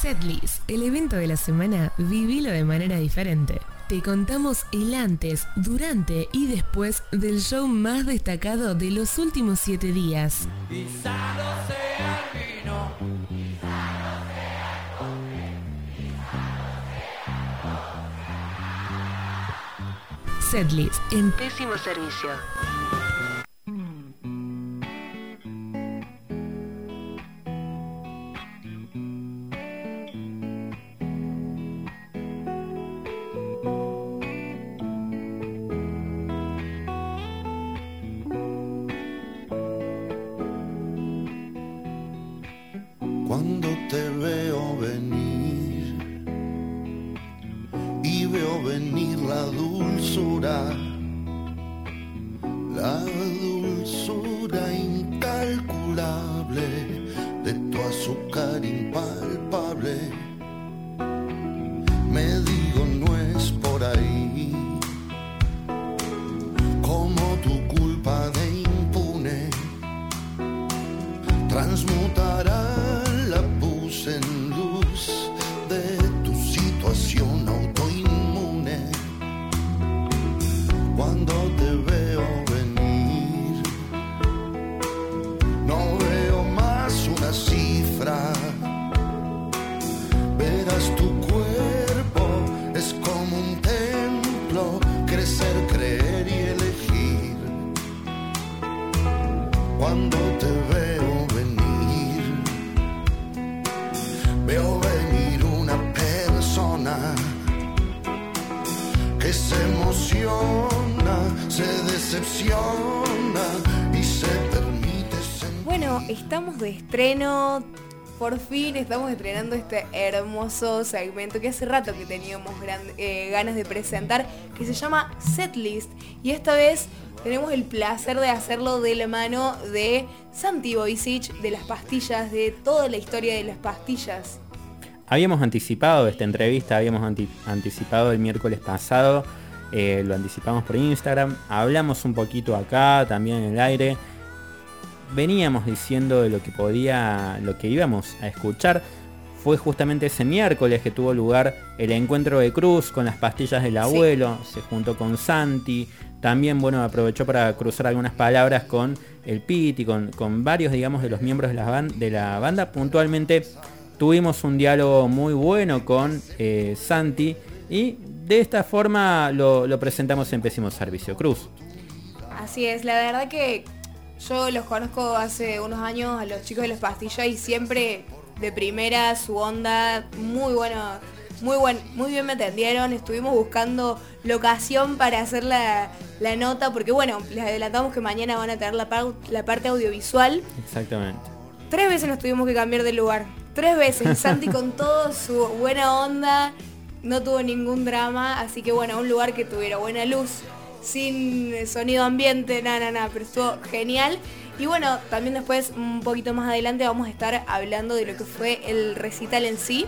Setlist, el evento de la semana, vivilo de manera diferente. Te contamos el antes, durante y después del show más destacado de los últimos siete días. Setlist en pésimo servicio. Tu azúcar Por fin estamos estrenando este hermoso segmento que hace rato que teníamos eh, ganas de presentar, que se llama Setlist. Y esta vez tenemos el placer de hacerlo de la mano de Santi Boisic, de las pastillas, de toda la historia de las pastillas. Habíamos anticipado esta entrevista, habíamos anti- anticipado el miércoles pasado, eh, lo anticipamos por Instagram, hablamos un poquito acá, también en el aire. Veníamos diciendo de lo que podía, lo que íbamos a escuchar. Fue justamente ese miércoles que tuvo lugar el encuentro de Cruz con las pastillas del abuelo, se juntó con Santi, también bueno aprovechó para cruzar algunas palabras con el Piti, con, con varios digamos de los miembros de la, ban- de la banda. Puntualmente tuvimos un diálogo muy bueno con eh, Santi y de esta forma lo, lo presentamos en Pésimo Servicio Cruz. Así es, la verdad que yo los conozco hace unos años a los chicos de las pastillas y siempre de primera su onda, muy bueno, muy buen, muy bien me atendieron, estuvimos buscando locación para hacer la, la nota, porque bueno, les adelantamos que mañana van a tener la, par- la parte audiovisual. Exactamente. Tres veces nos tuvimos que cambiar de lugar. Tres veces. Y Santi con todo su buena onda. No tuvo ningún drama. Así que bueno, un lugar que tuviera buena luz. Sin sonido ambiente, nada, nada. Pero estuvo genial. Y bueno, también después, un poquito más adelante, vamos a estar hablando de lo que fue el recital en sí.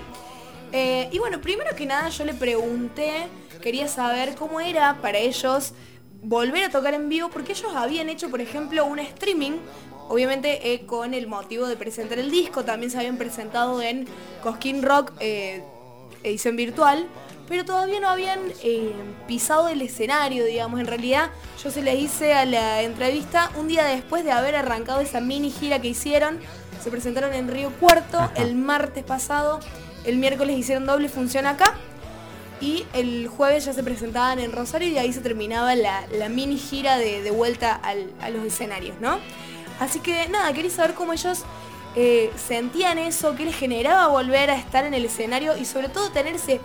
Eh, y bueno, primero que nada yo le pregunté, quería saber cómo era para ellos volver a tocar en vivo, porque ellos habían hecho, por ejemplo, un streaming, obviamente eh, con el motivo de presentar el disco, también se habían presentado en Cosquín Rock eh, edición virtual, pero todavía no habían eh, pisado el escenario, digamos, en realidad yo se les hice a la entrevista un día después de haber arrancado esa mini gira que hicieron, se presentaron en Río Cuarto el martes pasado, el miércoles hicieron doble función acá. Y el jueves ya se presentaban en Rosario y ahí se terminaba la, la mini gira de, de vuelta al- a los escenarios, ¿no? Así que nada, quería saber cómo ellos eh, sentían eso, qué les generaba volver a estar en el escenario y sobre todo tener ese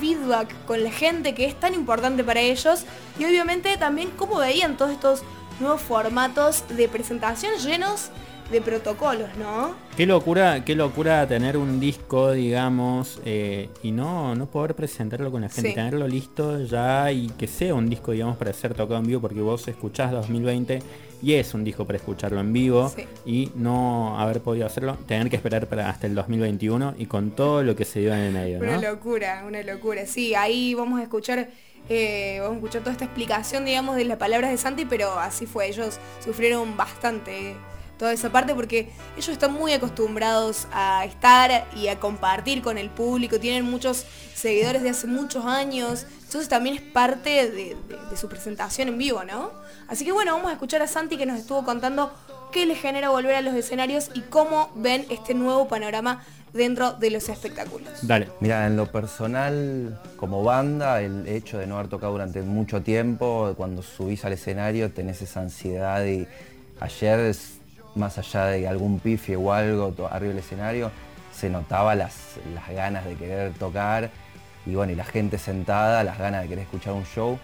feedback con la gente que es tan importante para ellos y obviamente también cómo veían todos estos nuevos formatos de presentación llenos de protocolos, ¿no? Qué locura, qué locura tener un disco, digamos, eh, y no, no poder presentarlo con la gente, Sí. tenerlo listo ya y que sea un disco, digamos, para ser tocado en vivo, porque vos escuchás 2020 y es un disco para escucharlo en vivo Sí. y no haber podido hacerlo, tener que esperar para hasta el 2021 y con todo lo que se dio en el medio, Una ¿no? locura, una locura. Sí, ahí vamos a escuchar, eh, vamos a escuchar toda esta explicación, digamos, de las palabras de Santi, pero así fue. Ellos sufrieron bastante, toda esa parte porque ellos están muy acostumbrados a estar y a compartir con el público, tienen muchos seguidores de hace muchos años, entonces también es parte de, su presentación en vivo, ¿no? Así que bueno, vamos a escuchar a Santi que nos estuvo contando qué le genera volver a los escenarios y cómo ven este nuevo panorama dentro de los espectáculos. Dale. Mira, en lo personal, como banda, el hecho de no haber tocado durante mucho tiempo, cuando subís al escenario tenés esa ansiedad y ayer, más allá de algún pifie o algo arriba del escenario, se notaba las, las ganas de querer tocar y bueno, y la gente sentada, las ganas de querer escuchar un show.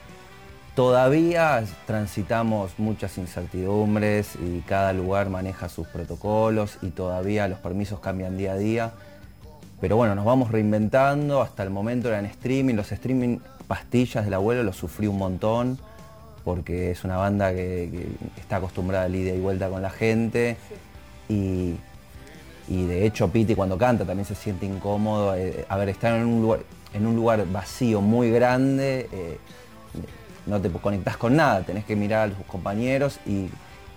Todavía transitamos muchas incertidumbres y cada lugar maneja sus protocolos y todavía los permisos cambian día a día. Pero bueno, nos vamos reinventando, hasta el momento eran streaming, los streaming pastillas del abuelo los sufrí un montón porque es una banda que, está acostumbrada a ida y vuelta con la gente y, de hecho Piti cuando canta también se siente incómodo. Eh, a ver, estar en un lugar, en un lugar vacío muy grande, eh, no te conectas con nada, tenés que mirar a tus compañeros y,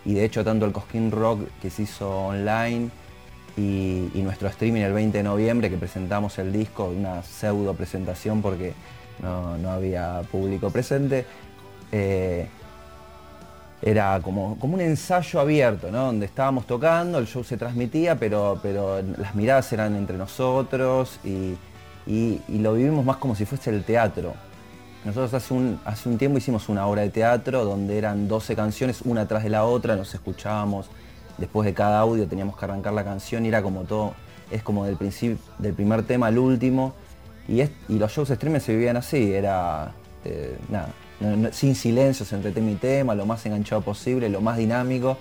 de hecho tanto el Cosquín Rock que se hizo online y, nuestro streaming el 20 de noviembre que presentamos el disco, una pseudo presentación porque no, había público presente, eh, era como, como un ensayo abierto, donde estábamos tocando, el show se transmitía, pero, pero las miradas eran entre nosotros y, y lo vivimos más como si fuese el teatro. Nosotros hace un, hace un tiempo hicimos una obra de teatro donde eran 12 canciones, una tras de la otra, nos escuchábamos, después de cada audio teníamos que arrancar la canción y era como todo, es como del, del primer tema al último. Y, los shows streaming se vivían así, era eh, nada, sin silencios entre tema y tema, lo más enganchado posible, lo más dinámico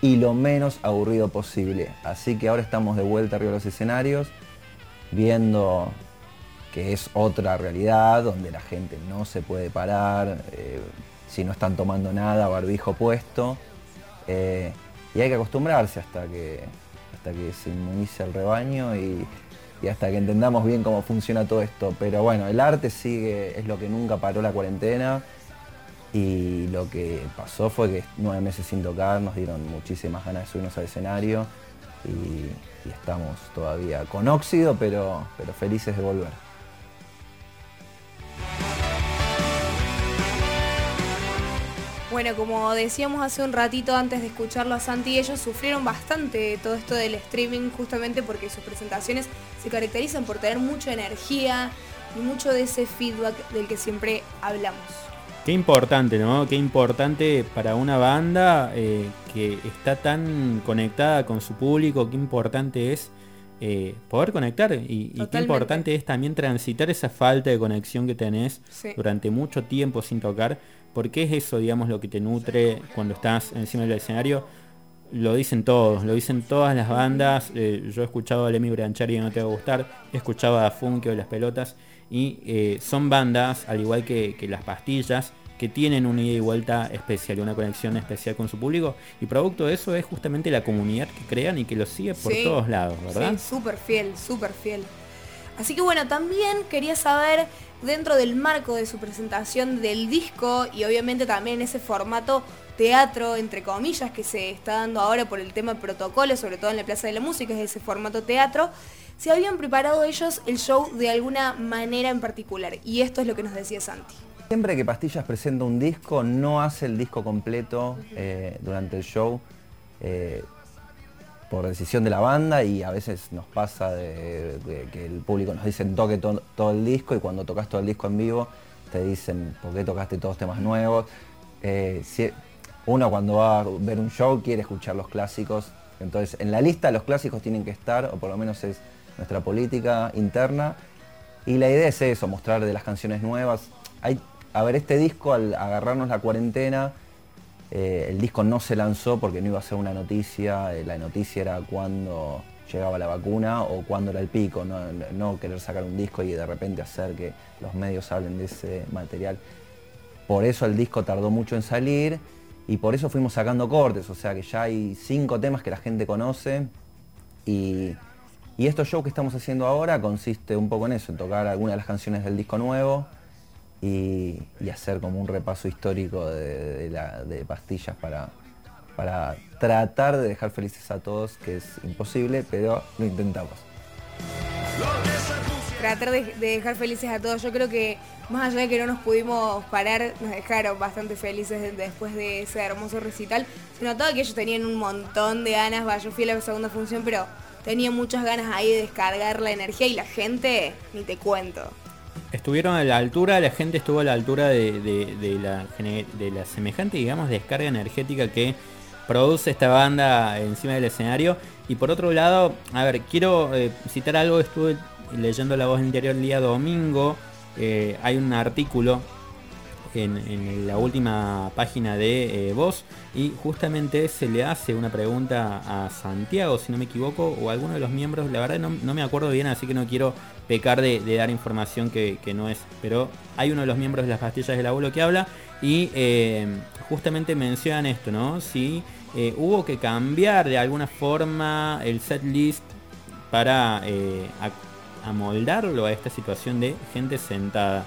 y lo menos aburrido posible. Así que ahora estamos de vuelta arriba de los escenarios, viendo que es otra realidad donde la gente no se puede parar, eh, si no están tomando nada, barbijo puesto, eh, y hay que acostumbrarse hasta que, hasta que se inmunice el rebaño y, hasta que entendamos bien cómo funciona todo esto. Pero bueno, el arte sigue, es lo que nunca paró la cuarentena. Y lo que pasó fue que nueve meses sin tocar nos dieron muchísimas ganas de subirnos al escenario y, estamos todavía con óxido, pero, pero felices de volver. Bueno, como decíamos hace un ratito antes de escucharlo a Santi, ellos sufrieron bastante todo esto del streaming justamente porque sus presentaciones se caracterizan por tener mucha energía y mucho de ese feedback del que siempre hablamos. Qué importante, ¿no? Qué importante para una banda eh, que está tan conectada con su público, qué importante es eh, poder conectar y, qué importante es también transitar esa falta de conexión que tenés durante mucho tiempo sin tocar porque es eso, digamos, lo que te nutre cuando estás encima del escenario. Lo dicen todos, lo dicen todas las bandas. Eh, yo he escuchado a Lemmy Branchari y no te va a gustar. He escuchado a Funkio de las pelotas. Y eh, son bandas, al igual que, las pastillas, que tienen una ida y vuelta especial, una conexión especial con su público. Y producto de eso es justamente la comunidad que crean y que los sigue por todos lados, ¿verdad? Sí, súper fiel, súper fiel. Así que bueno, también quería saber dentro del marco de su presentación del disco y obviamente también ese formato teatro, entre comillas, que se está dando ahora por el tema de protocolo, sobre todo en la Plaza de la Música, es ese formato teatro, se habían preparado ellos el show de alguna manera en particular. Y esto es lo que nos decía Santi. Siempre que Pastillas presenta un disco, no hace el disco completo eh, durante el show. Eh, por decisión de la banda y a veces nos pasa de, que el público nos dice toque todo el disco y cuando tocas todo el disco en vivo te dicen por qué tocaste todos temas nuevos. Eh, uno cuando va a ver un show quiere escuchar los clásicos, entonces en la lista los clásicos tienen que estar, o por lo menos es nuestra política interna, y la idea es eso, mostrar de las canciones nuevas. Hay, a ver, este disco al agarrarnos la cuarentena, eh, el disco no se lanzó porque no iba a ser una noticia, eh, la noticia era cuando llegaba la vacuna o cuando era el pico, no, querer sacar un disco y de repente hacer que los medios hablen de ese material. Por eso el disco tardó mucho en salir y por eso fuimos sacando cortes, o sea que ya hay cinco temas que la gente conoce y, y estos shows que estamos haciendo ahora consiste un poco en eso, en tocar algunas de las canciones del disco nuevo, y, hacer como un repaso histórico de, pastillas para, para tratar de dejar felices a todos, que es imposible, pero lo intentamos. Tratar de, de dejar felices a todos. Yo creo que más allá de que no nos pudimos parar, nos dejaron bastante felices de- después de ese hermoso recital. Se notaba que ellos tenían un montón de ganas. Va, yo fui a la segunda función, pero tenía muchas ganas ahí de descargar la energía y la gente, ni te cuento. Estuvieron a la altura, la gente estuvo a la altura de, de- de la, de la semejante, digamos, descarga energética que produce esta banda encima del escenario. Y por otro lado, a ver, quiero eh, citar algo, estuve leyendo La Voz Interior el día domingo, eh, hay un artículo en, la última página de eh, Voz y justamente se le hace una pregunta a Santiago, si no me equivoco, o alguno de los miembros, la verdad no, no me acuerdo bien, así que no quiero pecar de, dar información que, no es, pero hay uno de los miembros de las pastillas del abuelo que habla y eh, justamente mencionan esto, ¿no? Si eh, hubo que cambiar de alguna forma el set list para eh, amoldarlo a esta situación de gente sentada.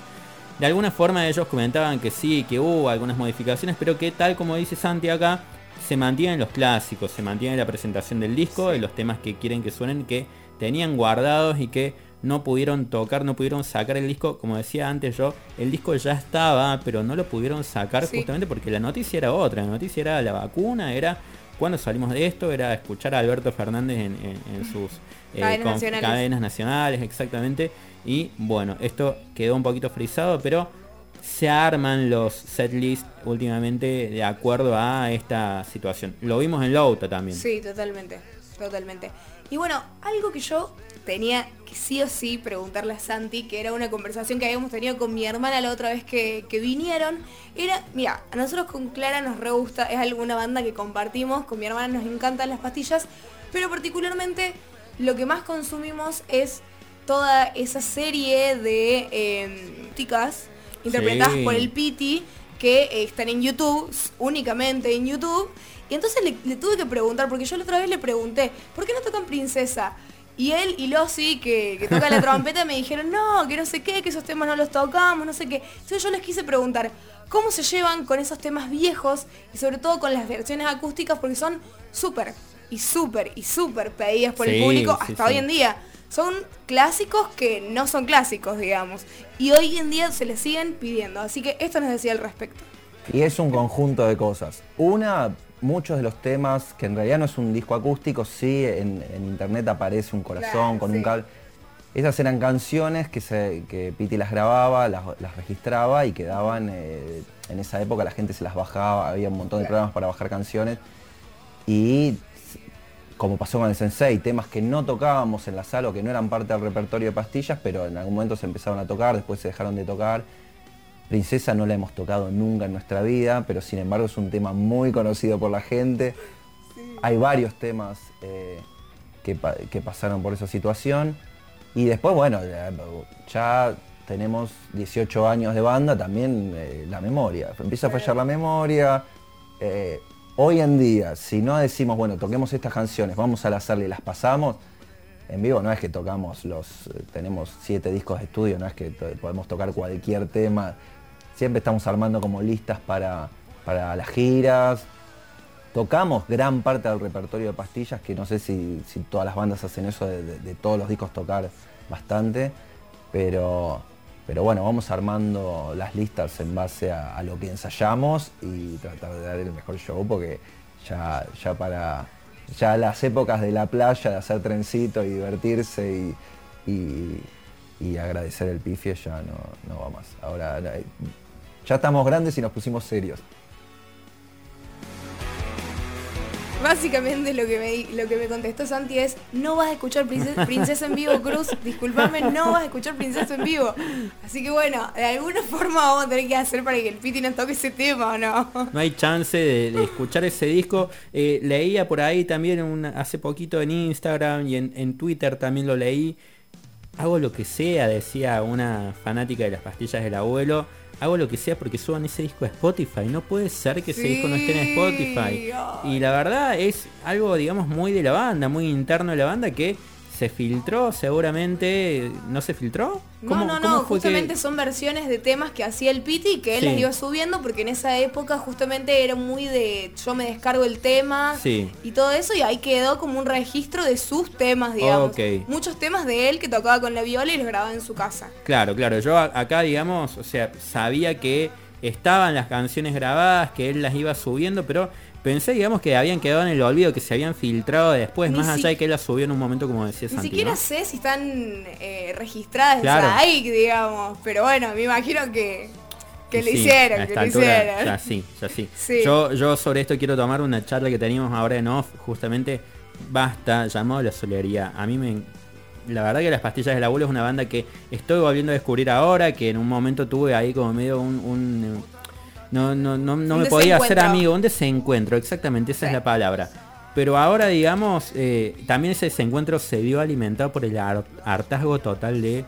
De alguna forma ellos comentaban que sí, que hubo algunas modificaciones, pero que tal como dice Santi acá, se mantienen los clásicos, se mantiene la presentación del disco, de los temas que quieren que suenen, que tenían guardados y que no pudieron tocar, no pudieron sacar el disco, como decía antes yo, el disco ya estaba, pero no lo pudieron sacar Sí. justamente porque la noticia era otra, la noticia era la vacuna, era cuando salimos de esto, era escuchar a Alberto Fernández en, en- en sus eh, Cadenas nacionales. cadenas nacionales, exactamente. Y bueno, esto quedó un poquito frisado, pero se arman los setlist últimamente de acuerdo a esta situación. Lo vimos en Louta también. Sí, totalmente, totalmente. Y bueno, algo que yo tenía que sí o sí preguntarle a Santi, que era una conversación que habíamos tenido con mi hermana la otra vez que, que vinieron, era, mira, a nosotros con Clara nos re gusta, es alguna banda que compartimos, con mi hermana nos encantan las pastillas, pero particularmente lo que más consumimos es toda esa serie de eh, ticas interpretadas Sí. por el Piti que están en YouTube, únicamente en YouTube. Y entonces le, le tuve que preguntar, porque yo la otra vez le pregunté, ¿por qué no tocan Princesa? Y él y Losi, que, que toca la trompeta, me dijeron, no, que no sé qué, que esos temas no los tocamos, no sé qué. Entonces yo les quise preguntar, ¿cómo se llevan con esos temas viejos y sobre todo con las versiones acústicas? Porque son súper y súper y súper pedidas por Sí, el público hasta sí. hoy en día. Son clásicos que no son clásicos, digamos. Y hoy en día se les siguen pidiendo. Así que esto nos decía al respecto. Y es un conjunto de cosas. Una, muchos de los temas, que en realidad no es un disco acústico, sí, en, en internet aparece un corazón Claro, con sí. un cable. Esas eran canciones que, se, que Piti las grababa, las, las registraba y quedaban, eh, en esa época la gente se las bajaba, había un montón de programas para bajar canciones. Y como pasó con el Sensei, temas que no tocábamos en la sala o que no eran parte del repertorio de pastillas, pero en algún momento se empezaron a tocar, después se dejaron de tocar. Princesa no la hemos tocado nunca en nuestra vida, pero sin embargo es un tema muy conocido por la gente. Hay varios temas eh, que, pa- que pasaron por esa situación. Y después, bueno, ya, tenemos 18 años de banda, también eh, la memoria. Empieza a fallar la memoria. Eh, hoy en día, si no decimos, bueno, toquemos estas canciones, vamos a la sala y las pasamos, en vivo no es que tocamos los, tenemos siete discos de estudio, no es que podemos tocar cualquier tema. Siempre estamos armando como listas para, para las giras. Tocamos gran parte del repertorio de pastillas, que no sé si, todas las bandas hacen eso de, todos los discos tocar bastante, pero, pero bueno, vamos armando las listas en base a, lo que ensayamos y tratar de dar el mejor show, porque ya, ya para ya las épocas de la playa, de hacer trencito y divertirse y, y- y agradecer el pifie ya no, no va más. Ahora eh, ya estamos grandes y nos pusimos serios. Básicamente lo que me, lo que me contestó Santi es, no vas a escuchar Princesa, Princesa en vivo, Cruz, disculpame, no vas a escuchar Princesa en vivo. Así que bueno, de alguna forma vamos a tener que hacer para que el Piti nos toque ese tema, ¿o no? No hay chance de, de escuchar ese disco. Eh, leía por ahí también un- hace poquito en Instagram y en, en Twitter también lo leí. Hago lo que sea, decía una fanática de las pastillas del abuelo. Hago lo que sea porque suban ese disco a Spotify. No puede ser que ese disco no esté en Spotify. ay. Y la verdad es algo, digamos, muy de la banda, muy interno de la banda que se filtró seguramente, ¿no se filtró? No, no, no, justamente son versiones de temas que hacía el Piti y que él Sí. les iba subiendo porque en esa época justamente era muy de yo me descargo el tema Sí. y todo eso y ahí quedó como un registro de sus temas, digamos. Muchos temas de él que tocaba con la viola y los grababa en su casa. Claro, claro, yo acá, digamos, o sea, sabía que estaban las canciones grabadas, que él las iba subiendo, pero pensé, digamos, que habían quedado en el olvido, que se habían filtrado después, Ni más allá de que él las subió en un momento, como decía Ni Santi, siquiera ¿no? sé si están eh, registradas Claro. ahí, digamos, pero bueno, me imagino que, que lo hicieron, a que lo altura, hicieron. Ya sí, ya sí. Sí. Yo, yo sobre esto quiero tomar una charla que teníamos ahora en off, justamente Basta, llamado La Solería. A mí me... La verdad que Las Pastillas del Abuelo es una banda que estoy volviendo a descubrir ahora, que en un momento tuve ahí como medio un... un- no, no, no, no me podía hacer amigo, un desencuentro, exactamente, esa es la palabra. Pero ahora, digamos, eh, también ese desencuentro se vio alimentado por el har- hartazgo total de...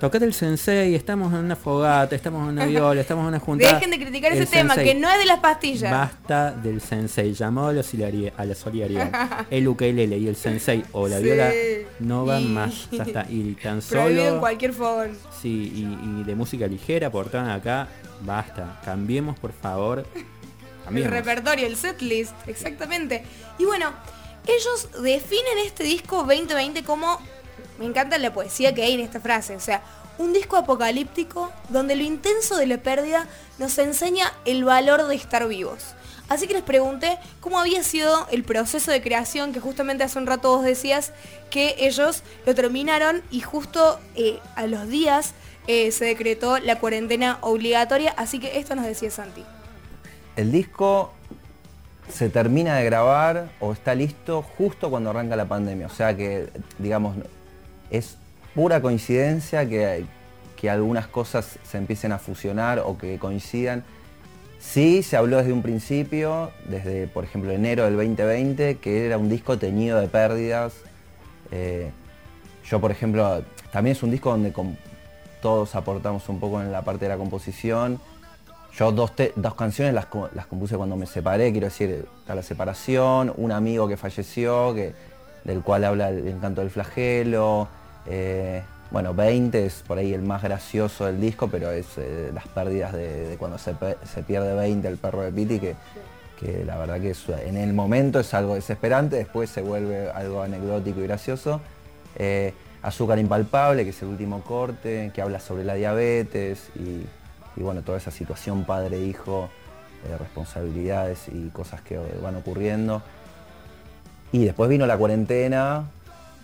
Tocate el sensei, estamos en una fogata, estamos en una viola, estamos en una junta. Dejen de criticar ese tema, que no es de las pastillas. Basta del sensei, llamado a la, a la solidaridad. El ukelele y el sensei o la Sí. viola no van Y- más. Ya está. Y tan Prohibido en solo. cualquier fogón. Sí, y, y de música ligera, portaban acá. Basta. Cambiemos por favor. El repertorio, el setlist, exactamente. Y bueno, ellos definen este disco 2020 como, me encanta la poesía que hay en esta frase, o sea, un disco apocalíptico donde lo intenso de la pérdida nos enseña el valor de estar vivos. Así que les pregunté cómo había sido el proceso de creación que justamente hace un rato vos decías que ellos lo terminaron y justo eh, a los días eh, se decretó la cuarentena obligatoria, así que esto nos decía Santi. El disco se termina de grabar o está listo justo cuando arranca la pandemia. O sea que, digamos, es pura coincidencia que, que algunas cosas se empiecen a fusionar o que coincidan. Sí, se habló desde un principio, desde, por ejemplo, enero del 2020, que era un disco teñido de pérdidas. Eh, yo, por ejemplo, también es un disco donde todos aportamos un poco en la parte de la composición. Yo dos, dos canciones las, las compuse cuando me separé, quiero decir, está la separación, un amigo que falleció, que, del cual habla el encanto del flagelo. eh, bueno, 20 es por ahí el más gracioso del disco, pero es eh, las pérdidas de, cuando se, se pierde 20 el perro de Piti, que, que la verdad que en el momento es algo desesperante, después se vuelve algo anecdótico y gracioso. Eh, Azúcar impalpable, que es el último corte, que habla sobre la diabetes y, bueno, toda esa situación padre-hijo, eh, responsabilidades y cosas que van ocurriendo. Y después vino la cuarentena,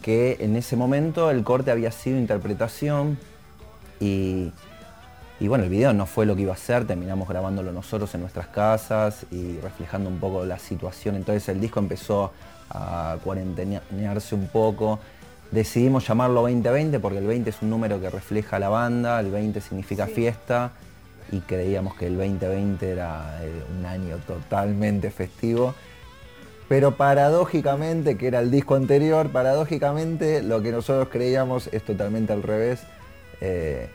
que en ese momento el corte había sido interpretación y, y bueno, el video no fue lo que iba a ser, terminamos grabándolo nosotros en nuestras casas y reflejando un poco la situación. Entonces el disco empezó a cuarentenearse un poco. Decidimos llamarlo 2020 porque el 20 es un número que refleja la banda, el 20 significa fiesta y creíamos que el 2020 era eh, un año totalmente festivo. Pero paradójicamente, que era el disco anterior, paradójicamente lo que nosotros creíamos es totalmente al revés. Eh,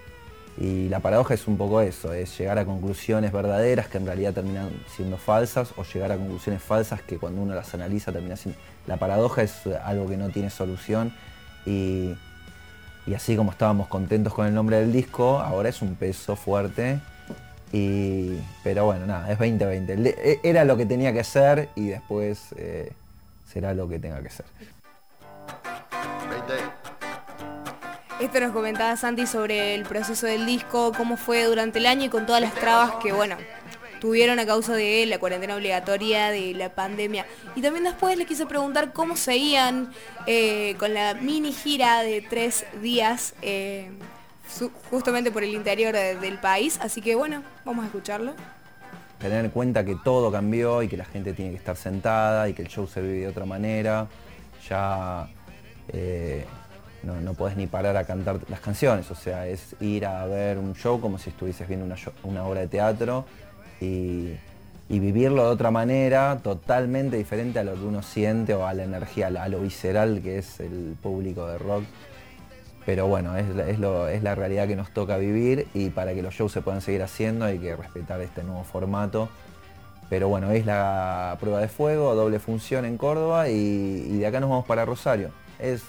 y la paradoja es un poco eso, es llegar a conclusiones verdaderas que en realidad terminan siendo falsas o llegar a conclusiones falsas que cuando uno las analiza termina siendo... La paradoja es algo que no tiene solución y, y así como estábamos contentos con el nombre del disco, ahora es un peso fuerte. Y, pero bueno, nada, es 2020. Le- e- Era lo que tenía que ser y después eh, será lo que tenga que ser. 20. Esto nos comentaba Santi sobre el proceso del disco, cómo fue durante el año y con todas las trabas que, bueno, tuvieron a causa de la cuarentena obligatoria, de la pandemia. Y también después le quise preguntar cómo seguían eh, con la mini gira de tres días, eh, justamente por el interior de- del país. Así que, bueno, vamos a escucharlo. Tener en cuenta que todo cambió y que la gente tiene que estar sentada y que el show se vive de otra manera. Ya eh, no, no podés ni parar a cantar las canciones, o sea, es ir a ver un show como si estuvieses viendo una, una obra de teatro y, vivirlo de otra manera, totalmente diferente a lo que uno siente o a la energía, a lo visceral que es el público de rock. Pero bueno, es, la- realidad que nos toca vivir y para que los shows se puedan seguir haciendo hay que respetar este nuevo formato. Pero bueno, es la prueba de fuego, doble función en Córdoba y, y de acá nos vamos para Rosario. Es,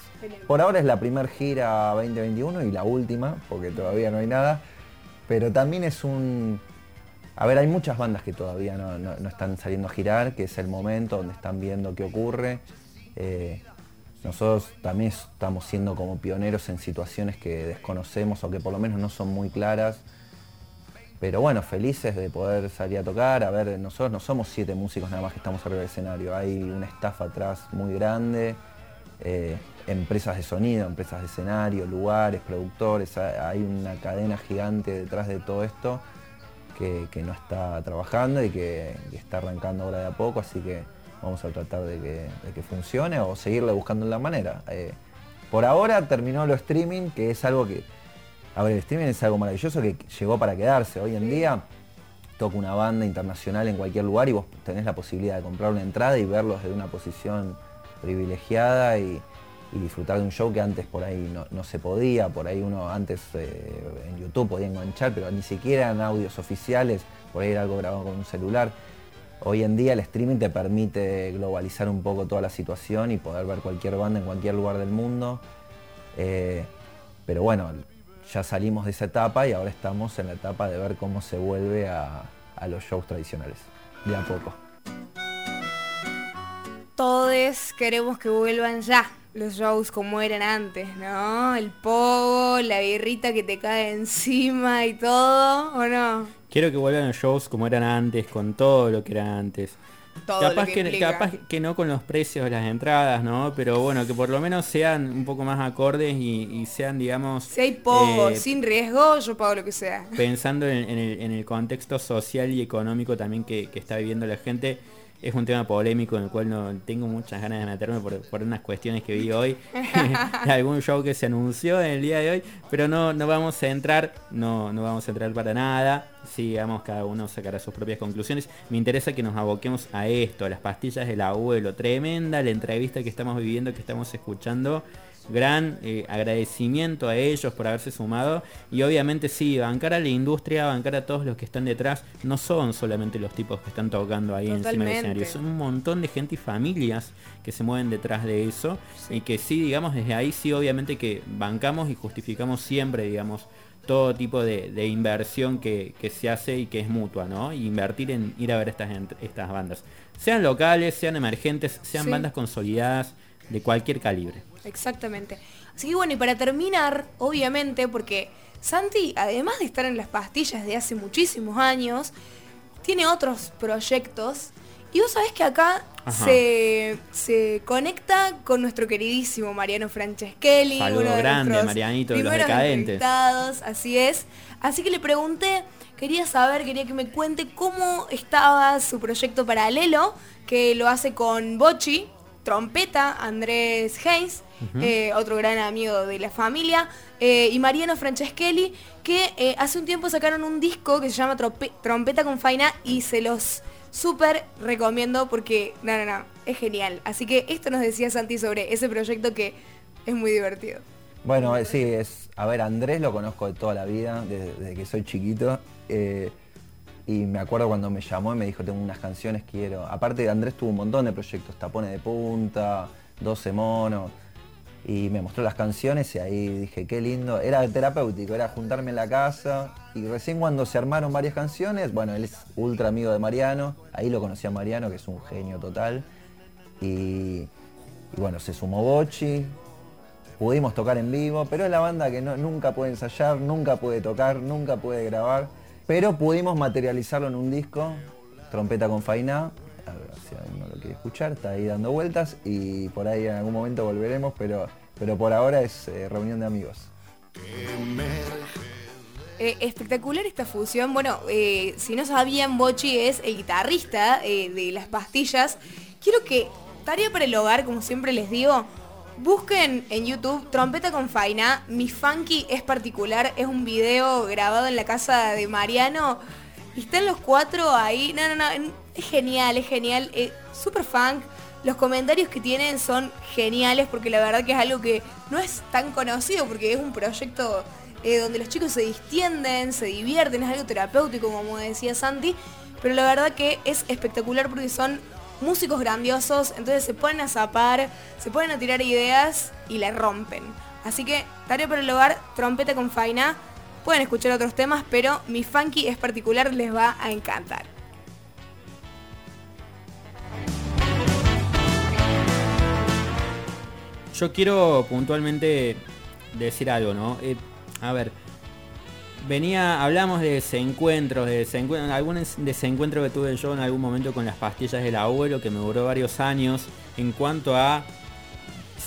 por ahora es la primer gira 2021 y la última, porque todavía no hay nada. Pero también es un... A ver, hay muchas bandas que todavía no, están saliendo a girar, que es el momento donde están viendo qué ocurre. Eh, nosotros también estamos siendo como pioneros en situaciones que desconocemos o que por lo menos no son muy claras. Pero bueno, felices de poder salir a tocar. A ver, nosotros no somos siete músicos nada más que estamos arriba del escenario. Hay un staff atrás muy grande, eh, empresas de sonido, empresas de escenario, lugares, productores. ha- Hay una cadena gigante detrás de todo esto que, que no está trabajando y que, que está arrancando ahora de a poco. Así que vamos a tratar de que, de que funcione o seguirle buscando la manera. Eh, por ahora terminó lo streaming, que es algo que a ver, el streaming es algo maravilloso que llegó para quedarse. Hoy en día toca una banda internacional en cualquier lugar y vos tenés la posibilidad de comprar una entrada y verlos desde una posición privilegiada y, y disfrutar de un show que antes por ahí no, se podía. Por ahí uno antes eh, en YouTube podía enganchar, pero ni siquiera en audios oficiales, por ahí era algo grabado con un celular. Hoy en día el streaming te permite globalizar un poco toda la situación y poder ver cualquier banda en cualquier lugar del mundo. Eh, pero bueno, ya salimos de esa etapa y ahora estamos en la etapa de ver cómo se vuelve a, a los shows tradicionales, de a poco. Todos queremos que vuelvan ya los shows como eran antes, ¿no? El pogo, la birrita que te cae encima y todo, ¿o no? Quiero que vuelvan los shows como eran antes, con todo lo que era antes. Todo capaz, que, que, implica. capaz que no con los precios de las entradas, ¿no? Pero bueno, que por lo menos sean un poco más acordes y, y sean, digamos... Si hay pogo, eh, sin riesgo, yo pago lo que sea. pensando en, en el, en el contexto social y económico también que, que está viviendo la gente, es un tema polémico en el cual no tengo muchas ganas de meterme por, por unas cuestiones que vi hoy, algún show que se anunció en el día de hoy, pero no, no vamos a entrar, no, no vamos a entrar para nada, sigamos cada uno sacará sus propias conclusiones. Me interesa que nos aboquemos a esto, a las pastillas del abuelo, tremenda la entrevista que estamos viviendo, que estamos escuchando gran eh, agradecimiento a ellos por haberse sumado y obviamente sí, bancar a la industria, bancar a todos los que están detrás, no son solamente los tipos que están tocando ahí encima del Totalmente. escenario, son un montón de gente y familias que se mueven detrás de eso y que sí, digamos, desde ahí sí obviamente que bancamos y justificamos siempre, digamos, todo tipo de, de inversión que, que se hace y que es mutua, ¿no? Y invertir en ir a ver estas, estas bandas. Sean locales, sean emergentes, sean Sí. bandas consolidadas de cualquier calibre. Exactamente. Así que bueno, y para terminar, obviamente, porque Santi, además de estar en las pastillas de hace muchísimos años, tiene otros proyectos. Y vos sabés que acá se, se conecta con nuestro queridísimo Mariano Franceschelli. Saludo uno de grande, Marianito, de los decadentes. Así es. Así que le pregunté, quería saber, quería que me cuente cómo estaba su proyecto paralelo, que lo hace con Bochi, trompeta, Andrés Hayes, eh, otro gran amigo de la familia, eh, y Mariano Franceschelli, que eh, hace un tiempo sacaron un disco que se llama Trompe- Trompeta con Faina y se los súper recomiendo porque, no, no, no, es genial. Así que esto nos decía Santi sobre ese proyecto que es muy divertido. Bueno, sí, es. A ver, Andrés lo conozco de toda la vida, desde, desde que soy chiquito. eh, y me acuerdo cuando me llamó y me dijo, tengo unas canciones, quiero. Aparte, Andrés tuvo un montón de proyectos, Tapones de Punta, 12 monos. Y me mostró las canciones y ahí dije, qué lindo. Era terapéutico, era juntarme en la casa. Y recién cuando se armaron varias canciones, bueno, él es ultra amigo de Mariano. Ahí lo conocí a Mariano, que es un genio total. Y, y bueno, se sumó Bochi, pudimos tocar en vivo, pero es la banda que no- nunca puede ensayar, nunca puede tocar, nunca puede grabar, pero pudimos materializarlo en un disco, Trompeta con Fainá, a ver si alguno lo quiere escuchar, está ahí dando vueltas y por ahí en algún momento volveremos, pero, pero por ahora es eh, reunión de amigos. Eh, espectacular esta fusión. Bueno, eh, si no sabían, Bochi es el guitarrista de Las Pastillas. Quiero que, tarea para el hogar, como siempre les digo, busquen en YouTube Trompeta con Faina. Mi funky es particular, es un video grabado en la casa de Mariano. Y están los cuatro ahí. No, no, no. Es genial, es genial. eh, Super funk. Los comentarios que tienen son geniales porque la verdad que es algo que no es tan conocido porque es un proyecto eh, donde los chicos se distienden, se divierten, es algo terapéutico como decía Santi, pero la verdad que es espectacular porque son músicos grandiosos, entonces se ponen a zapar, se ponen a tirar ideas y la rompen. Así que, tarea para el hogar, trompeta con faina. Pueden escuchar otros temas, pero mi funky es particular, les va a encantar. Yo quiero puntualmente decir algo, ¿no? Eh, a ver, venía, hablamos de desencuentros, de desencuentros, algún desencuentro que tuve yo en algún momento con las pastillas del abuelo, que me duró varios años, en cuanto a...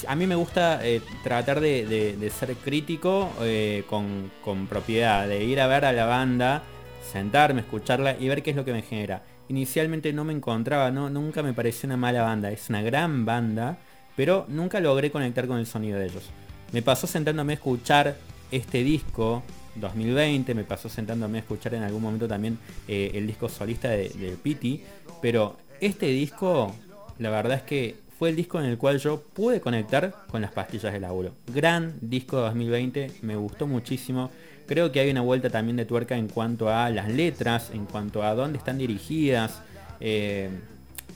A mí me gusta eh, tratar de, ser crítico eh, con, con propiedad, de ir a ver a la banda, sentarme, escucharla y ver qué es lo que me genera. Inicialmente no me encontraba, no, nunca me pareció una mala banda, es una gran banda, pero nunca logré conectar con el sonido de ellos. Me pasó sentándome a escuchar este disco 2020, me pasó sentándome a escuchar en algún momento también eh, el disco solista de, de pero este disco, la verdad es que fue el disco en el cual yo pude conectar con las pastillas del laburo. Gran disco 2020, me gustó muchísimo. Creo que hay una vuelta también de tuerca en cuanto a las letras, en cuanto a dónde están dirigidas. Eh,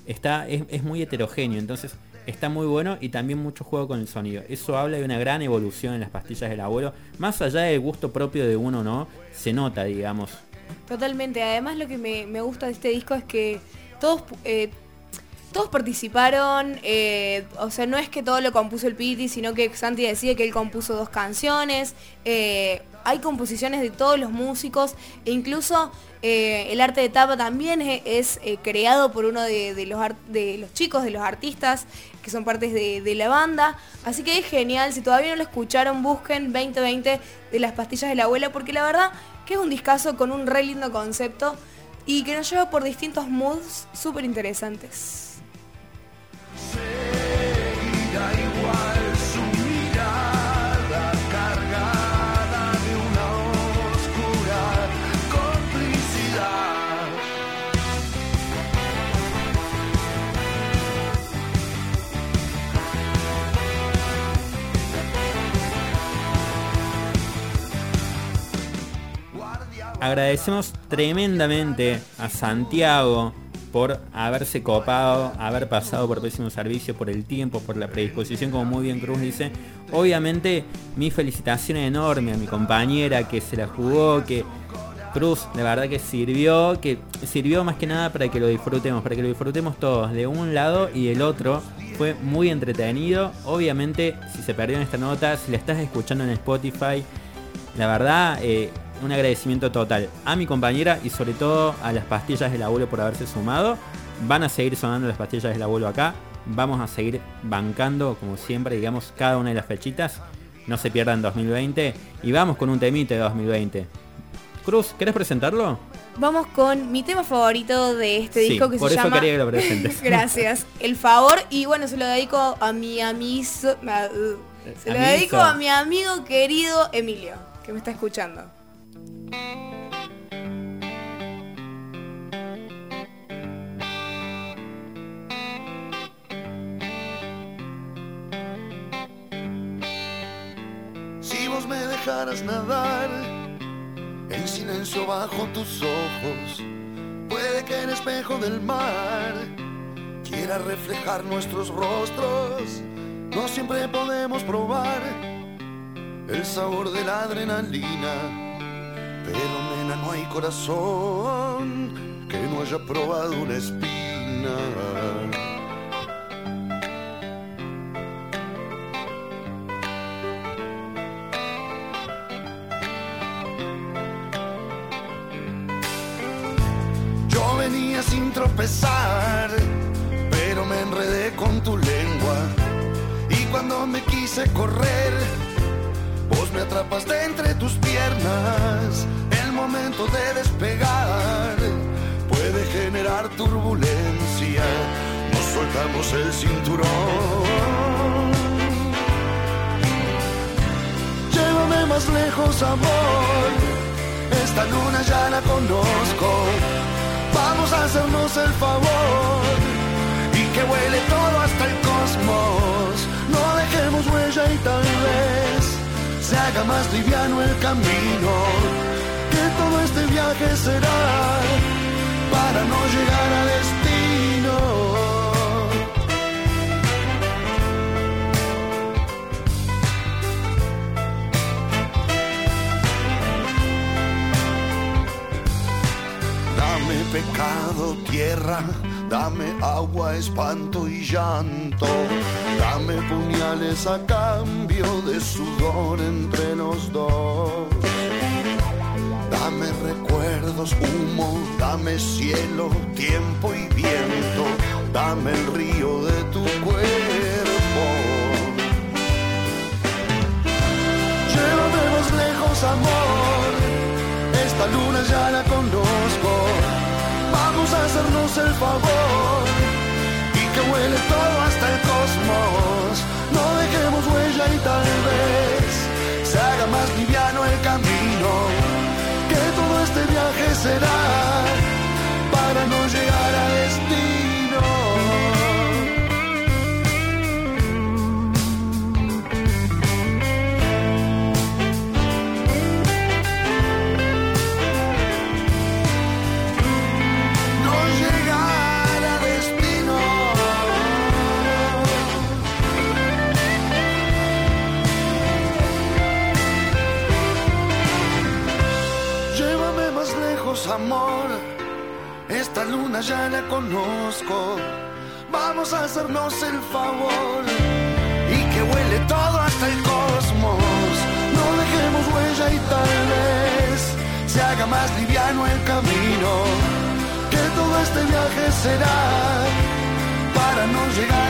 está, es muy heterogéneo, entonces está muy bueno y también mucho juego con el sonido. Eso habla de una gran evolución en las pastillas del abuelo. Más allá del gusto propio de uno, ¿no? Se nota, digamos. Totalmente. Además lo que me, gusta de este disco es que todos... Eh, todos participaron, eh, o sea, no es que todo lo compuso el Piti, sino que Santi decía que él compuso dos canciones, eh, hay composiciones de todos los músicos, e incluso el arte de tapa también es, creado por uno de, los de los chicos, de los artistas, que son partes de, la banda. Así que es genial, si todavía no lo escucharon, busquen 2020 de las pastillas de la abuela, porque la verdad que es un discazo con un re lindo concepto y que nos lleva por distintos moods súper interesantes. Agradecemos tremendamente a Santiago por haberse copado, haber pasado por pésimo servicio, por el tiempo, por la predisposición, como muy bien Cruz dice. Obviamente, mi felicitación enorme a mi compañera que se la jugó, que Cruz, de verdad que sirvió, que sirvió más que nada para que lo disfrutemos, para que lo disfrutemos todos, de un lado y del otro. Fue muy entretenido. Obviamente, si se perdió en esta nota, si la estás escuchando en Spotify, la verdad, eh, un agradecimiento total a mi compañera y sobre todo a las pastillas del abuelo por haberse sumado. Van a seguir sonando las pastillas del abuelo acá. Vamos a seguir bancando, como siempre, digamos, cada una de las fechitas. No se pierdan 2020. Y vamos con un temite de 2020. Cruz, ¿querés presentarlo? Vamos con mi tema favorito de este disco que se llama. Quería que lo presentes. Gracias. El favor. Y bueno, se lo dedico a mi amigo. Se lo dedico a mi amigo querido Emilio, que me está escuchando. Si vos me dejaras nadar en silencio bajo tus ojos, puede que el espejo del mar quiera reflejar nuestros rostros. No siempre podemos probar el sabor de la adrenalina pero nena, no hay corazón que no haya probado una espina. Yo venía sin tropezar, pero me enredé con tu lengua. Y cuando me quise correr, me atrapaste entre tus piernas momento de despegar puede generar turbulencia. Nos soltamos el cinturón. Llévame más lejos, amor. Esta luna ya la conozco. Vamos a hacernos el favor y que huele todo hasta el cosmos. No dejemos huella y tal vez se haga más liviano el camino, que todo este viaje será para no llegar a destino. Dame pecado, tierra dame agua, espanto y llanto. Dame puñales a cambio de sudor entre los dos. Dame recuerdos, humo, dame cielo, tiempo y viento. Dame el río de tu cuerpo. Llévame más lejos, amor. Esta luna ya la conozco. Hacernos el favor y que huele todo hasta el cosmos. No dejemos huella y tal vez se haga más liviano el camino. Que todo este viaje será para no llegar luna ya la conozco. Vamos a hacernos el favor y que huele todo hasta el cosmos. No dejemos huella y tal vez se haga más liviano el camino. Que todo este viaje será para no llegar